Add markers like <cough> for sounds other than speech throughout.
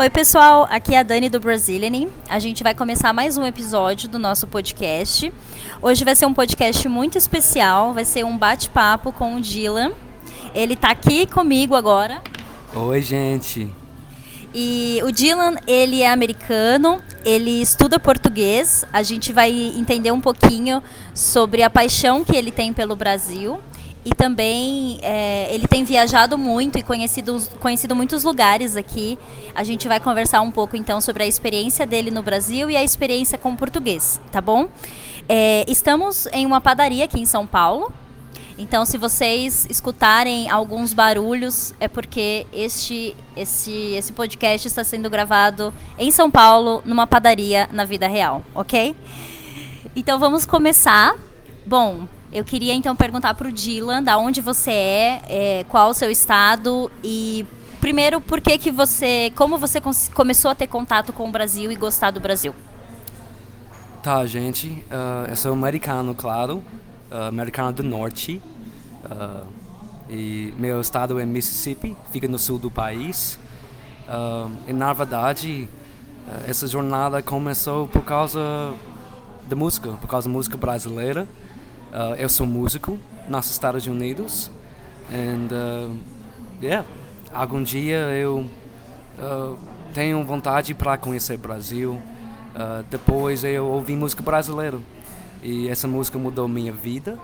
Oi, pessoal, aqui é a Dani do Brazilian. A gente vai começar mais um episódio do nosso podcast. Hoje vai ser um podcast muito especial, vai ser um bate-papo com o Dylan. Ele está aqui comigo agora. Oi, gente. E o Dylan, ele é americano, ele estuda português. A gente vai entender um pouquinho sobre a paixão que ele tem pelo Brasil. E também é, ele tem viajado muito e conhecido, conhecido muitos lugares aqui. A gente vai conversar um pouco então sobre a experiência dele no Brasil e a experiência com o português, tá bom? É, estamos em uma padaria aqui em São Paulo. Então, se vocês escutarem alguns barulhos, é porque este, esse, esse podcast está sendo gravado em São Paulo, numa padaria na vida real, ok? Então, vamos começar. Bom, eu queria então perguntar para o Dylan, da onde você é, é, qual o seu estado e primeiro por que que você, como você começou a ter contato com o Brasil e gostar do Brasil? Tá, gente, uh, eu sou americano, claro, uh, americano do norte. Uh, e meu estado é Mississippi, fica no sul do país. e na verdade, essa jornada começou por causa da música, por causa da música brasileira. Uh, eu sou músico nos Estados Unidos and uh, yeah, algum dia eu uh, tenho vontade para conhecer o Brasil. Uh, depois eu ouvi música brasileira e essa música mudou minha vida.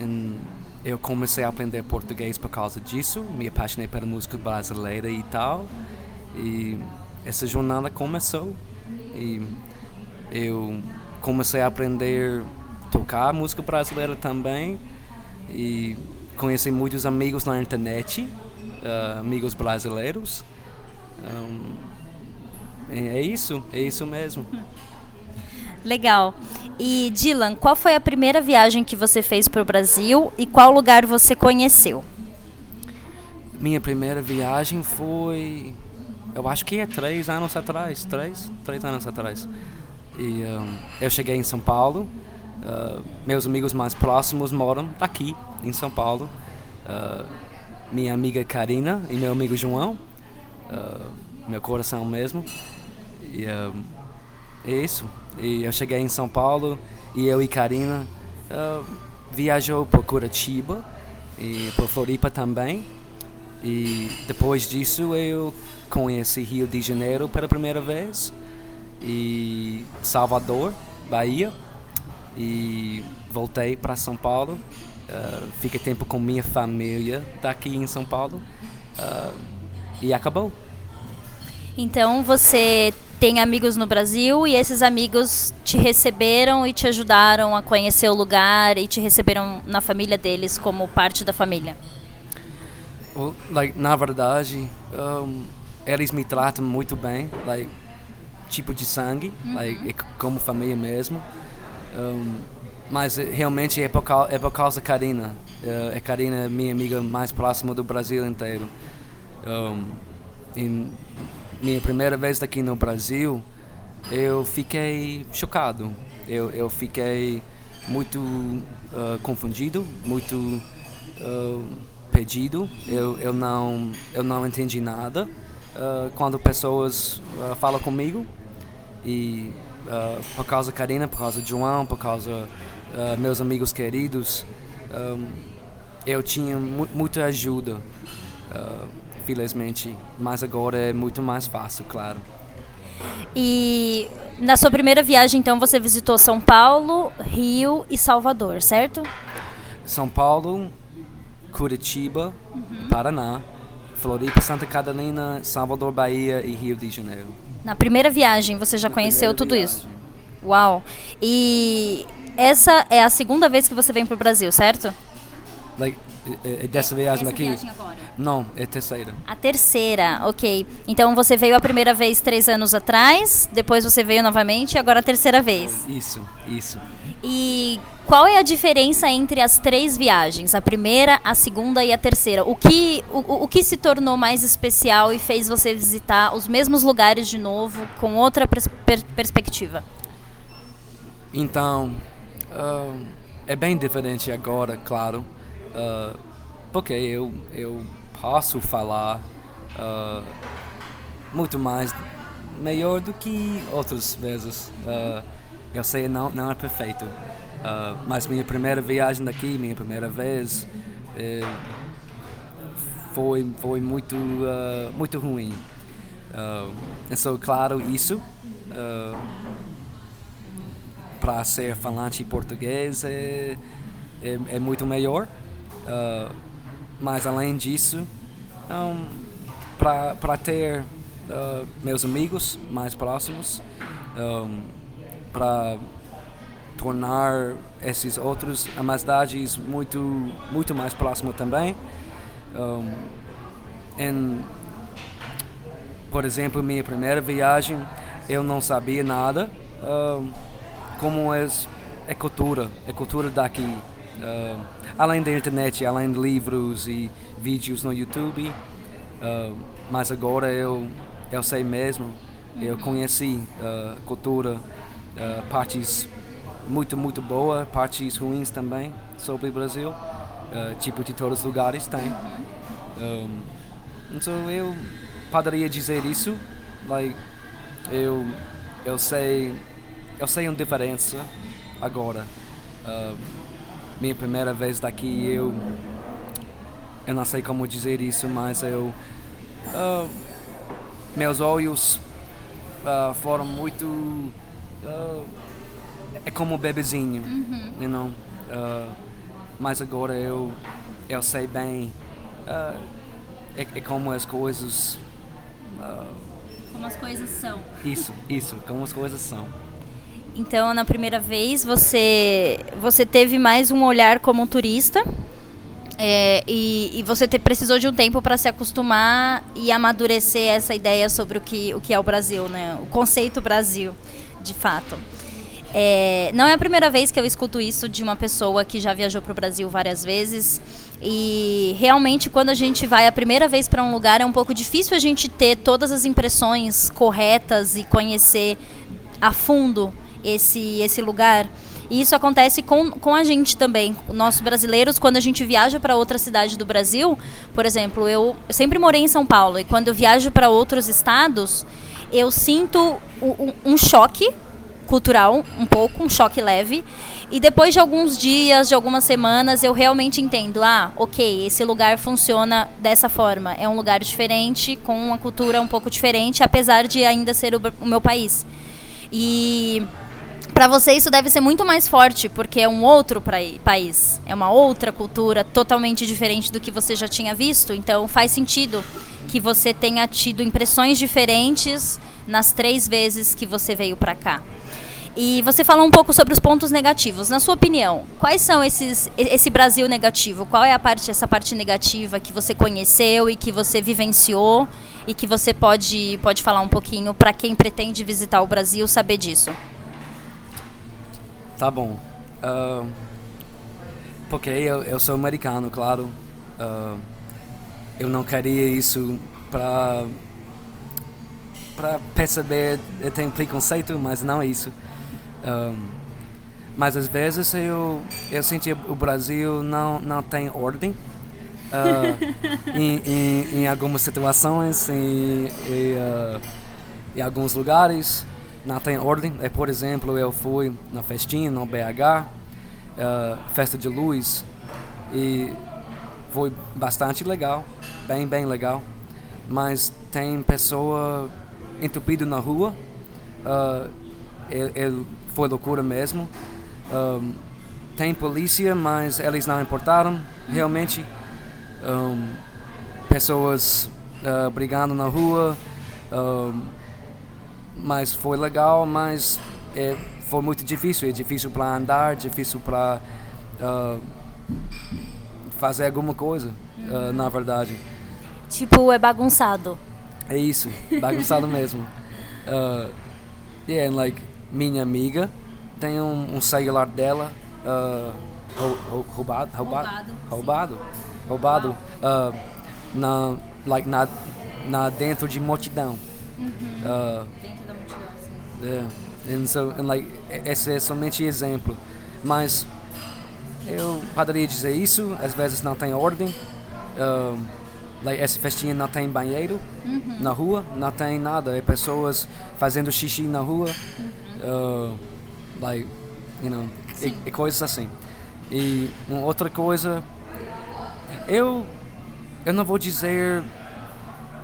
And eu comecei a aprender português por causa disso, me apaixonei pela música brasileira e tal. E essa jornada começou e eu comecei a aprender tocar música brasileira também e conheci muitos amigos na internet, uh, amigos brasileiros. Um, é isso, é isso mesmo. Legal. E Dylan, qual foi a primeira viagem que você fez para o Brasil e qual lugar você conheceu? Minha primeira viagem foi, eu acho que é três anos atrás, três, três anos atrás. E um, eu cheguei em São Paulo Uh, meus amigos mais próximos moram aqui, em São Paulo. Uh, minha amiga Karina e meu amigo João, uh, meu coração mesmo. E é isso. E eu cheguei em São Paulo e eu e Karina viajou por Curitiba e por Floripa também. E depois disso eu conheci Rio de Janeiro pela primeira vez e Salvador, Bahia e voltei para São Paulo. Uh, fiquei tempo com minha família daqui em São Paulo uh, e acabou. Então você tem amigos no Brasil e esses amigos te receberam e te ajudaram a conhecer o lugar e te receberam na família deles como parte da família? Well, like, na verdade, um, eles me tratam muito bem, like, tipo de sangue, uhum. like, como família mesmo. Um, mas eh, realmente é por, causa, é por causa da Karina. Uh, é Karina, minha amiga mais próxima do Brasil inteiro. Um, minha primeira vez aqui no Brasil, eu fiquei chocado. Eu, eu fiquei muito uh, confundido, muito uh, perdido. Eu, eu, não, eu não entendi nada uh, quando pessoas falam comigo. E uh, por causa da Karina, por causa de João, por causa uh, meus amigos queridos, um, eu tinha mu muita ajuda, uh, felizmente. Mas agora é muito mais fácil, claro. E na sua primeira viagem, então, você visitou São Paulo, Rio e Salvador, certo? São Paulo, Curitiba, uhum. Paraná, Floripa, Santa Catarina, Salvador, Bahia e Rio de Janeiro. Na primeira viagem você já Na conheceu tudo viagem. isso? Uau! E essa é a segunda vez que você vem para o Brasil, certo? Like, é, é dessa viagem aqui? Viagem Não, é terceira. A terceira, ok. Então você veio a primeira vez três anos atrás, depois você veio novamente e agora a terceira vez. Isso, isso. E qual é a diferença entre as três viagens, a primeira, a segunda e a terceira? O que, o, o que se tornou mais especial e fez você visitar os mesmos lugares de novo com outra pers per perspectiva? Então, uh, é bem diferente agora, claro, uh, porque eu, eu posso falar uh, muito mais melhor do que outras vezes. Uh, eu sei não não é perfeito, uh, mas minha primeira viagem daqui, minha primeira vez, eh, foi foi muito uh, muito ruim. Uh, então claro isso para ser falante português é, é, é muito melhor. Mas além disso, um, para ter uh, meus amigos mais próximos, um, para tornar esses outros amizades muito muito mais próximos também. Um, em, por exemplo, minha primeira viagem, eu não sabia nada um, como é, é cultura, é cultura daqui. Uh, além da internet, além de livros e vídeos no YouTube, uh, mas agora eu eu sei mesmo, eu conheci a uh, cultura, partes muito, muito boas, partes ruins também sobre o Brasil, tipo de todos os lugares tem. Um, então eu poderia dizer isso, like, eu, eu sei, eu sei uma diferença agora. Uh, minha primeira vez daqui, eu, eu não sei como dizer isso, mas eu uh, meus olhos uh, foram muito uh, é como um bebezinho uhum. you know? Mas agora eu eu sei bem é, é, como as coisas como as coisas são isso isso como as coisas são então na primeira vez você você teve mais um olhar como um turista é, e, e, você ter, precisou de um tempo para se acostumar e amadurecer essa ideia sobre o que, o que é o Brasil, né? O conceito Brasil, de fato. É, não é a primeira vez que eu escuto isso de uma pessoa que já viajou para o Brasil várias vezes. E realmente, quando a gente vai a primeira vez para um lugar, é um pouco difícil a gente ter todas as impressões corretas e conhecer a fundo esse, esse lugar. E isso acontece com, com a gente também. Nós brasileiros, quando a gente viaja para outra cidade do Brasil, por exemplo, eu, eu sempre morei em São Paulo e quando eu viajo para outros estados, eu sinto um, um choque cultural, um pouco, um choque leve. E depois de alguns dias, de algumas semanas, eu realmente entendo, ah, ok, esse lugar funciona dessa forma. É um lugar diferente, com uma cultura um pouco diferente, apesar de ainda ser o, o meu país. E para você isso deve ser muito mais forte, porque é um outro país, é uma outra cultura totalmente diferente do que você já tinha visto. Então faz sentido que você tenha tido impressões diferentes nas três vezes que você veio para cá. E você falou um pouco sobre os pontos negativos. Na sua opinião, quais são esses esse Brasil negativo? Qual é a parte essa parte negativa que você conheceu e que você vivenciou e que você pode pode falar um pouquinho para quem pretende visitar o Brasil saber disso? Tá bom. Uh, porque eu, eu sou americano, claro. Uh, eu não queria isso para para perceber eu tenho preconceito, mas não é isso. Um, mas às vezes eu eu senti o Brasil não não tem ordem uh, em, em, em, algumas situações em, em, uh, em alguns lugares não tem ordem. É, por exemplo, eu fui na festinha no BH, uh, eh, festa de luz, e foi bastante legal, bem, bem legal. Mas tem pessoa entupida na rua, uh, ele, ele foi loucura mesmo. Um, tem polícia, mas eles não importaram. Realmente, um, pessoas uh, brigando na rua. Um, mas foi legal, mas é, foi muito difícil. É difícil para andar, difícil para uh, fazer alguma coisa, uh, na verdade. Tipo, é bagunçado. É isso, bagunçado <laughs> mesmo. Uh, yeah, like, minha amiga tem um, um celular dela uh, roubado, roubado, roubado, roubado, uh, na, like, na, na dentro de multidão. Uhum. Uh, Yeah. And so, and like, esse é somente exemplo. Mas eu poderia dizer isso, às vezes não tem ordem. Um, like, essa festinha não tem banheiro na rua, não tem nada. É pessoas fazendo xixi na rua, uh, like, you know, e, e coisas assim. E uma outra coisa, eu, eu não vou dizer,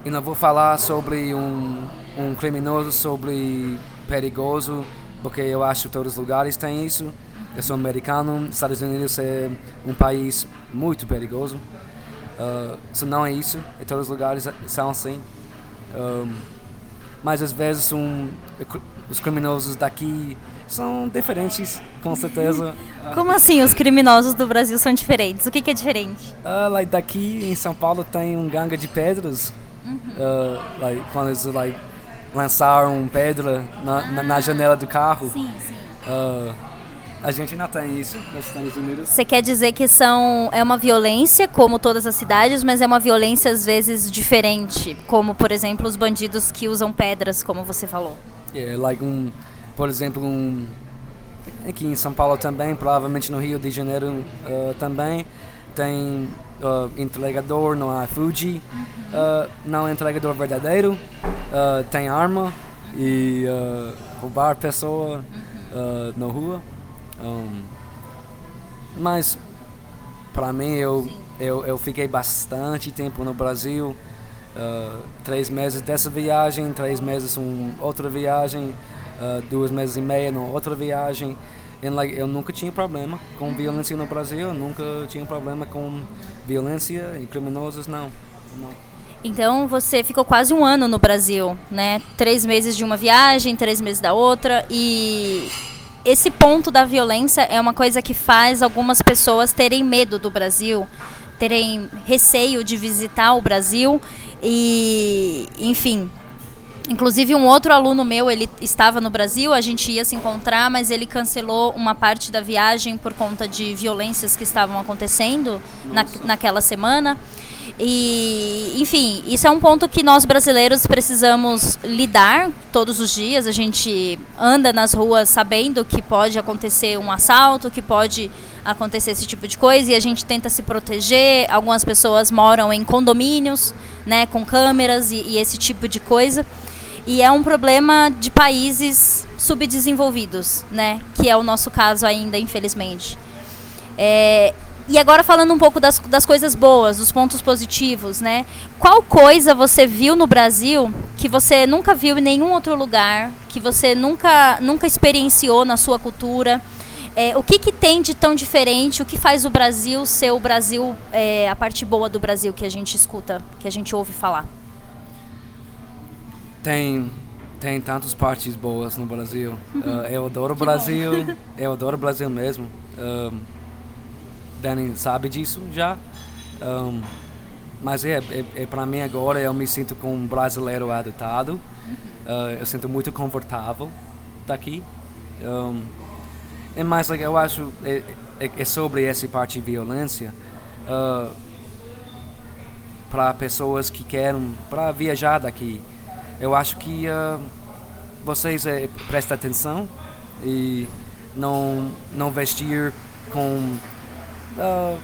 eu não vou falar sobre um, um criminoso, sobre perigoso, porque eu acho que todos os lugares têm isso. Eu sou americano, Estados Unidos é um país muito perigoso. Uh, isso não é isso, em todos os lugares são assim. Um, mas às vezes um, os criminosos daqui são diferentes, com certeza. <laughs> Como assim os criminosos do Brasil são diferentes? O que, que é diferente? Uh, like, daqui em São Paulo tem um gangue de pedras. Uh, like, quando eles like, lançaram pedra na, na, na, janela do carro. Sim, sim. Uh, a gente não tem isso nos Estados Unidos. Você quer dizer que são é uma violência como todas as cidades, mas é uma violência às vezes diferente, como por exemplo os bandidos que usam pedras, como você falou. Yeah, like um, por exemplo, um aqui em São Paulo também, provavelmente no Rio de Janeiro uh, também tem uh, entregador no iFood, uh, não é entregador verdadeiro, uh, tem arma e roubar pessoa na rua. Um, mas para mim eu, eu, eu fiquei bastante tempo no Brasil. Uh, três meses dessa viagem, três meses um outra viagem, uh, duas meses e meia numa outra viagem. Eu nunca tinha problema com violência no Brasil, nunca tinha problema com violência e criminosos, não. não. Então você ficou quase um ano no Brasil, né? Três meses de uma viagem, três meses da outra e esse ponto da violência é uma coisa que faz algumas pessoas terem medo do Brasil, terem receio de visitar o Brasil e, enfim. Inclusive um outro aluno meu, ele estava no Brasil, a gente ia se encontrar, mas ele cancelou uma parte da viagem por conta de violências que estavam acontecendo na, naquela semana. E, enfim, isso é um ponto que nós brasileiros precisamos lidar todos os dias. A gente anda nas ruas sabendo que pode acontecer um assalto, que pode acontecer esse tipo de coisa e a gente tenta se proteger. Algumas pessoas moram em condomínios, né, com câmeras e, e esse tipo de coisa. E é um problema de países subdesenvolvidos, né, que é o nosso caso ainda, infelizmente. É, e agora falando um pouco das, das coisas boas, dos pontos positivos, né? Qual coisa você viu no Brasil que você nunca viu em nenhum outro lugar, que você nunca, nunca experienciou na sua cultura? É, o que, que tem de tão diferente? O que faz o Brasil ser o Brasil, é, a parte boa do Brasil que a gente escuta, que a gente ouve falar? Tem, tem tantas partes boas no Brasil. Uh, eu adoro o Brasil, <laughs> eu adoro o Brasil mesmo. Uh, Danny sabe disso já. Um, mas é, é, é para mim agora eu me sinto como um brasileiro adotado. Uh, eu sinto muito confortável daqui. Um, e mais like, eu acho é, é, é, sobre essa parte de violência uh, para pessoas que querem para viajar daqui. Eu acho que uh, vocês é, prestem atenção e não não vestir com uh,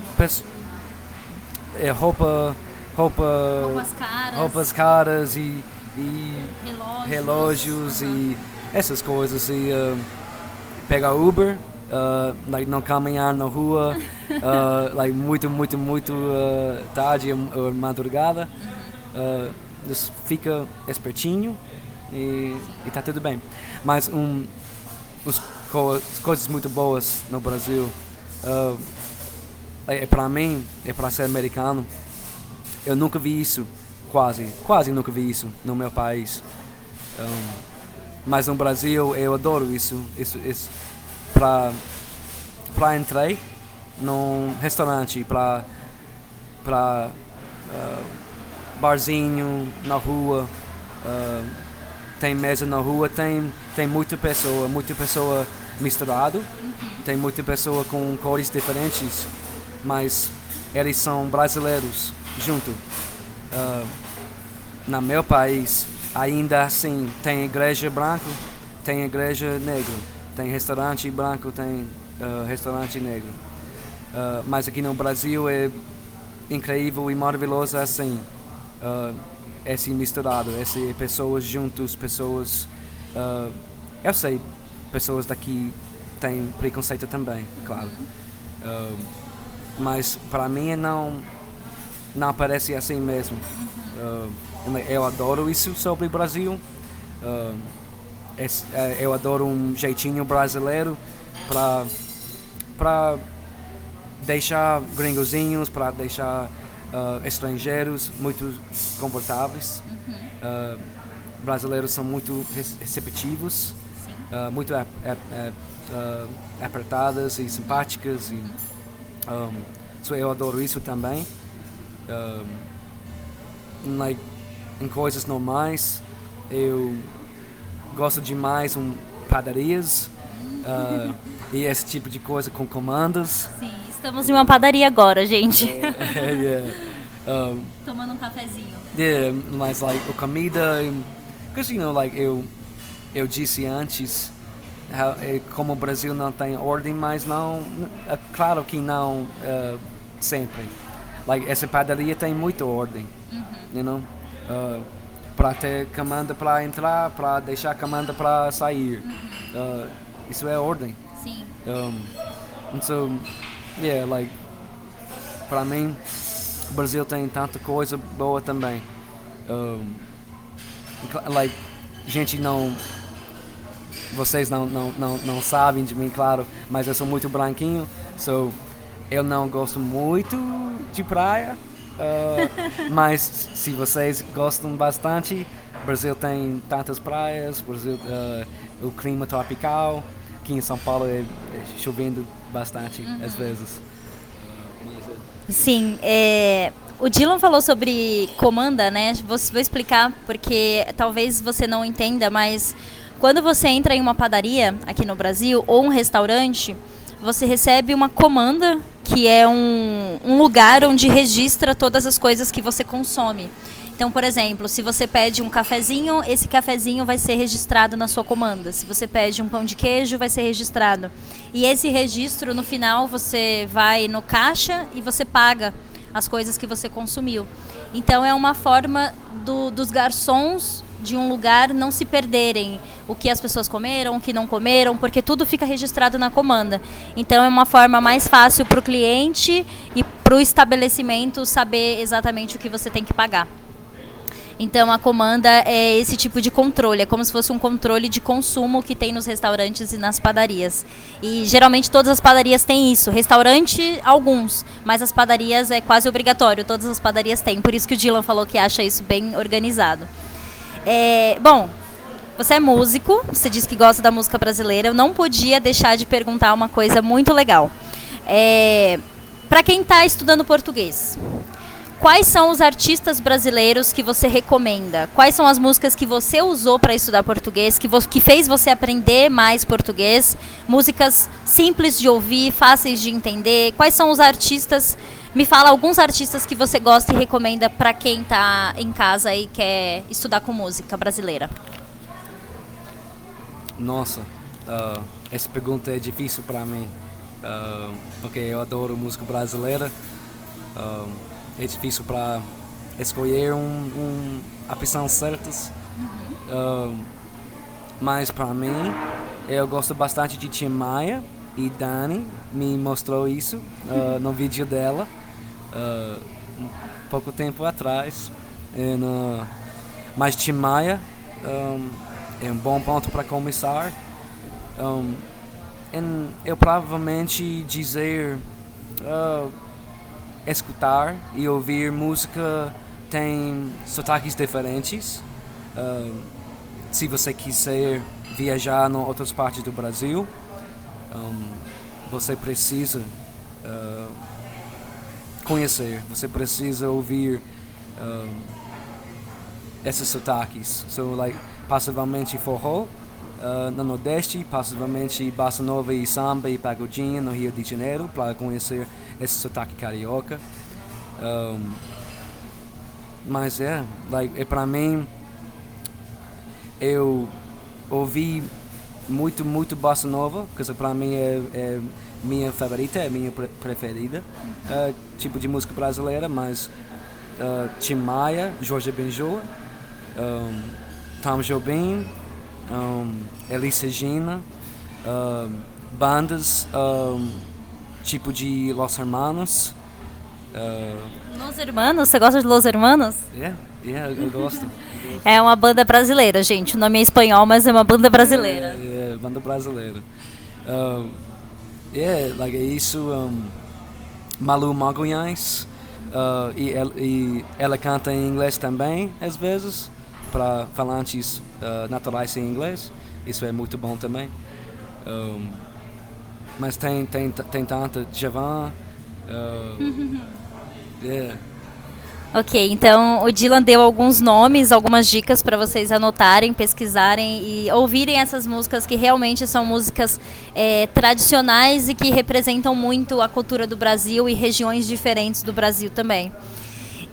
é, roupa, roupa, roupas caras, roupas caras e, e relógios, relógios e essas coisas e uh, pegar Uber, uh, like, não caminhar na rua, uh, <laughs> like, muito, muito, muito tarde ou madrugada. Uh, fica espertinho e, está tudo bem. Mas um, os, co coisas muito boas no Brasil. Uh, é, é para mim, é para ser americano, eu nunca vi isso, quase, quase nunca vi isso no meu país. Um, mas no Brasil eu adoro isso, isso, isso para para entrar num restaurante, para para uh, barzinho na rua, uh, tem mesa na rua, tem tem muita pessoa, muita pessoa misturado, tem muita pessoa com cores diferentes mas eles são brasileiros junto. Uh, no meu país, ainda assim, tem igreja branco, tem igreja negro, tem restaurante branco, tem uh, restaurante negro. Uh, mas aqui no Brasil é incrível e maravilhoso assim. Uh, esse misturado, esse pessoas juntos, pessoas, uh, eu sei, pessoas daqui têm preconceito também, claro. Uh, mas para mim não não parece assim mesmo. Eu adoro isso sobre o Brasil. Uh, eu adoro um jeitinho brasileiro para para deixar gringozinhos, para deixar uh, estrangeiros muito confortáveis. Uhum. brasileiros são muito receptivos, muito ap ap apertadas e simpáticas e um, so eu adoro isso também. Um, like, em coisas normais, eu gosto demais um padarias uh, e esse tipo de coisa com comandos. Sim, estamos em uma padaria agora, gente. <laughs> yeah. <laughs> Um, Tomando um cafezinho. Yeah, mas like comida, because you know like eu eu disse antes é, como o Brasil não tem ordem, mas não, é claro que não uh, sempre. Like, essa padaria tem muita ordem, uhum. you know? Uh, para ter comanda para entrar, para deixar comanda para sair. Uhum. Uh, isso é ordem. Sim. Um, então, yeah, like, para mim, o Brasil tem tanta coisa boa também. Um, like, gente não vocês não, não, não, não sabem de mim, claro, mas eu sou muito branquinho, so eu não gosto muito de praia, uh, <laughs> mas se vocês gostam bastante, Brasil tem tantas praias, Brasil, uh, o clima tropical, aqui em São Paulo é, é chovendo bastante uhum. às vezes. Sim, é, o Dylan falou sobre comanda, né? Vou, vou explicar porque talvez você não entenda, mas quando você entra em uma padaria aqui no Brasil ou um restaurante, você recebe uma comanda que é um, um lugar onde registra todas as coisas que você consome. Então, por exemplo, se você pede um cafezinho, esse cafezinho vai ser registrado na sua comanda. Se você pede um pão de queijo, vai ser registrado. E esse registro, no final, você vai no caixa e você paga as coisas que você consumiu. Então, é uma forma do, dos garçons de um lugar não se perderem o que as pessoas comeram, o que não comeram, porque tudo fica registrado na comanda. Então é uma forma mais fácil para o cliente e para o estabelecimento saber exatamente o que você tem que pagar. Então a comanda é esse tipo de controle, é como se fosse um controle de consumo que tem nos restaurantes e nas padarias. E geralmente todas as padarias têm isso. Restaurante, alguns, mas as padarias é quase obrigatório, todas as padarias têm. Por isso que o Dylan falou que acha isso bem organizado. É, bom, você é músico, você disse que gosta da música brasileira. Eu não podia deixar de perguntar uma coisa muito legal. É, Para quem está estudando português, quais são os artistas brasileiros que você recomenda? Quais são as músicas que você usou para estudar português, que, que fez você aprender mais português? Músicas simples de ouvir, fáceis de entender. Quais são os artistas me fala alguns artistas que você gosta e recomenda para quem está em casa e quer estudar com música brasileira. Nossa, uh, essa pergunta é difícil para mim, uh, porque eu adoro música brasileira. Uh, é difícil para escolher um, um, a opção certas. Uhum. mas para mim, eu gosto bastante de Tim Maia e Dani me mostrou isso no vídeo dela uh, um pouco tempo atrás. E no, mas Tim Maia um, é um bom ponto para começar. Um, eu provavelmente dizer uh, escutar e ouvir música tem sotaques diferentes. Uh, se você quiser viajar em outras partes do Brasil, um, você precisa uh, conhecer, você precisa ouvir esses sotaques. So, like, possivelmente forró uh, no Nordeste, possivelmente bossa nova e samba e pagodinha no Rio de Janeiro, para conhecer esse sotaque carioca. Um, mas é, like, é para mim, eu ouvi muito, muito bossa nova, porque para mim é, é minha favorita, é minha preferida, uh, tipo de música brasileira, mas uh, Tim Maia, Jorge Benjoa, um, Tom Jobim, um, Elis Regina, um, bandas um, tipo de Los Hermanos. Uh, Los Hermanos? Você gosta de Los Hermanos? Yeah, yeah, eu gosto. <laughs> é uma banda brasileira, gente. O nome é espanhol, mas é uma banda brasileira. É, é banda brasileira. Um, yeah, like, é isso. Um, Malu Magalhães. Uh, e, e, ela canta em inglês também, às vezes, para falantes uh, naturais em inglês. Isso é muito bom também. Um, mas tem, tem, tem tanta Javan. Uh, <laughs> yeah. Ok, então o Dylan deu alguns nomes, algumas dicas para vocês anotarem, pesquisarem e ouvirem essas músicas que realmente são músicas é, tradicionais e que representam muito a cultura do Brasil e regiões diferentes do Brasil também.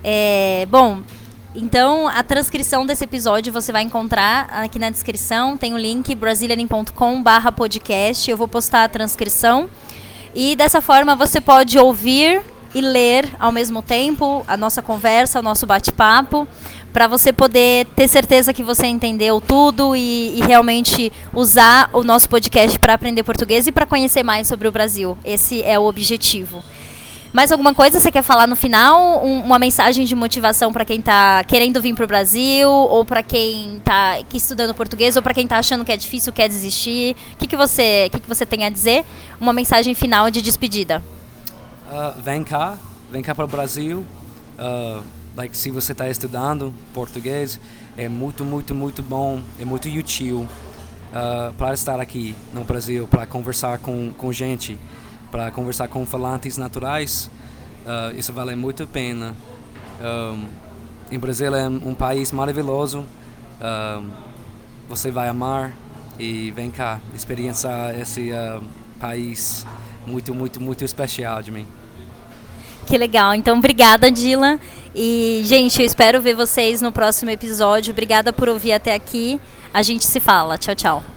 É, bom, então a transcrição desse episódio você vai encontrar aqui na descrição, tem o link brasilianin.com/podcast. Eu vou postar a transcrição e dessa forma você pode ouvir e ler ao mesmo tempo a nossa conversa, o nosso bate-papo, para você poder ter certeza que você entendeu tudo e, e realmente usar o nosso podcast para aprender português e para conhecer mais sobre o Brasil. Esse é o objetivo. Mais alguma coisa você quer falar no final? Um, uma mensagem de motivação para quem está querendo vir para o Brasil, ou para quem está estudando português, ou para quem está achando que é difícil, quer desistir? O que, que, você, que, que você tem a dizer? Uma mensagem final de despedida. Uh, vem cá, vem cá para o Brasil. Uh, like, se você está estudando português, é muito, muito, muito bom, é muito útil uh, para estar aqui no Brasil, para conversar com, com gente, para conversar com falantes naturais. Uh, isso vale muito a pena. Um, em Brasil é um país maravilhoso. você vai amar e vem cá experienciar esse uh, país muito, muito, muito especial de mim. Que legal. Então, obrigada, Dylan. E, gente, eu espero ver vocês no próximo episódio. Obrigada por ouvir até aqui. A gente se fala. Tchau, tchau.